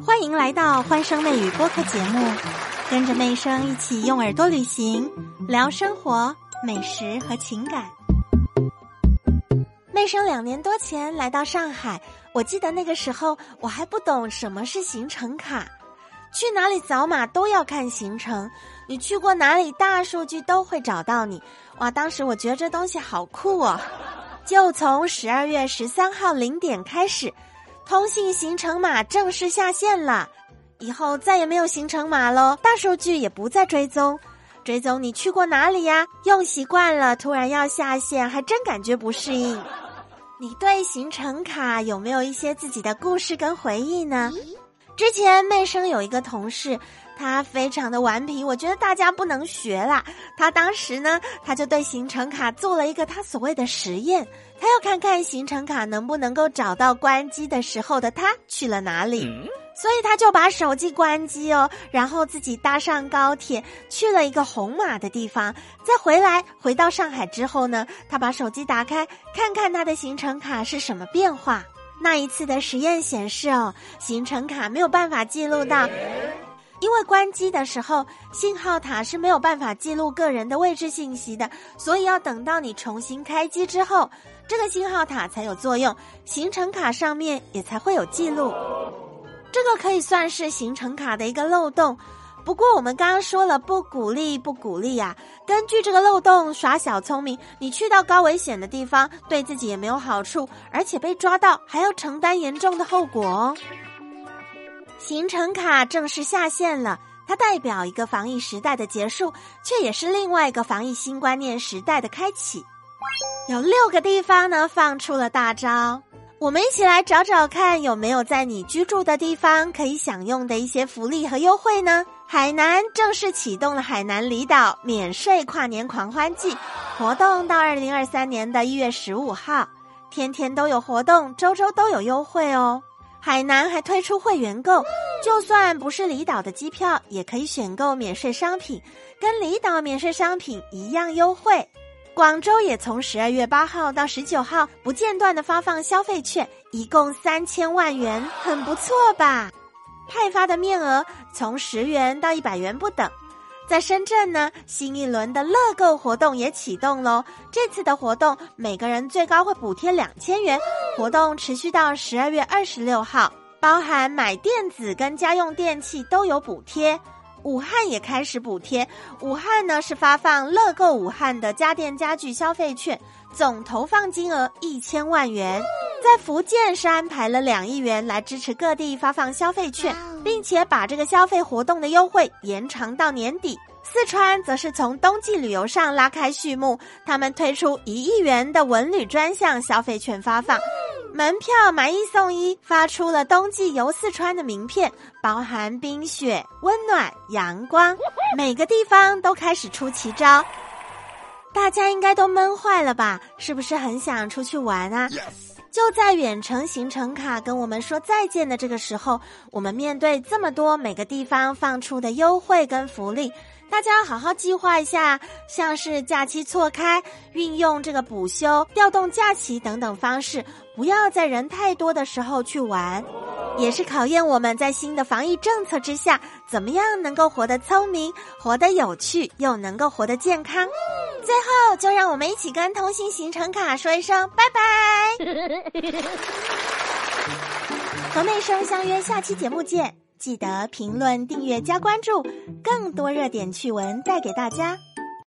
欢迎来到欢声妹语播客节目，跟着妹声一起用耳朵旅行，聊生活、美食和情感。妹生两年多前来到上海，我记得那个时候我还不懂什么是行程卡，去哪里扫码都要看行程，你去过哪里，大数据都会找到你。哇，当时我觉得这东西好酷哦！就从十二月十三号零点开始。通信行程码正式下线了，以后再也没有行程码喽，大数据也不再追踪，追踪你去过哪里呀？用习惯了，突然要下线，还真感觉不适应。你对行程卡有没有一些自己的故事跟回忆呢？之前妹生有一个同事，他非常的顽皮，我觉得大家不能学啦。他当时呢，他就对行程卡做了一个他所谓的实验。他要看看行程卡能不能够找到关机的时候的他去了哪里，所以他就把手机关机哦，然后自己搭上高铁去了一个红马的地方，再回来回到上海之后呢，他把手机打开看看他的行程卡是什么变化。那一次的实验显示哦，行程卡没有办法记录到，因为关机的时候信号塔是没有办法记录个人的位置信息的，所以要等到你重新开机之后。这个信号塔才有作用，行程卡上面也才会有记录。这个可以算是行程卡的一个漏洞。不过我们刚刚说了不鼓励，不鼓励呀。根据这个漏洞耍小聪明，你去到高危险的地方，对自己也没有好处，而且被抓到还要承担严重的后果哦。行程卡正式下线了，它代表一个防疫时代的结束，却也是另外一个防疫新观念时代的开启。有六个地方呢放出了大招，我们一起来找找看有没有在你居住的地方可以享用的一些福利和优惠呢？海南正式启动了海南离岛免税跨年狂欢季活动，到二零二三年的一月十五号，天天都有活动，周周都有优惠哦。海南还推出会员购，就算不是离岛的机票，也可以选购免税商品，跟离岛免税商品一样优惠。广州也从十二月八号到十九号不间断的发放消费券，一共三千万元，很不错吧？派发的面额从十元到一百元不等。在深圳呢，新一轮的乐购活动也启动喽。这次的活动，每个人最高会补贴两千元，活动持续到十二月二十六号，包含买电子跟家用电器都有补贴。武汉也开始补贴，武汉呢是发放乐购武汉的家电家具消费券，总投放金额一千万元。在福建是安排了两亿元来支持各地发放消费券，并且把这个消费活动的优惠延长到年底。四川则是从冬季旅游上拉开序幕，他们推出一亿元的文旅专项消费券发放。门票买一送一，发出了冬季游四川的名片，包含冰雪、温暖、阳光，每个地方都开始出奇招。大家应该都闷坏了吧？是不是很想出去玩啊？就在远程行程卡跟我们说再见的这个时候，我们面对这么多每个地方放出的优惠跟福利。大家好好计划一下，像是假期错开、运用这个补休、调动假期等等方式，不要在人太多的时候去玩，也是考验我们在新的防疫政策之下，怎么样能够活得聪明、活得有趣，又能够活得健康。最后，就让我们一起跟通信行程卡说一声拜拜，和妹生相约下期节目见。记得评论、订阅、加关注，更多热点趣闻带给大家。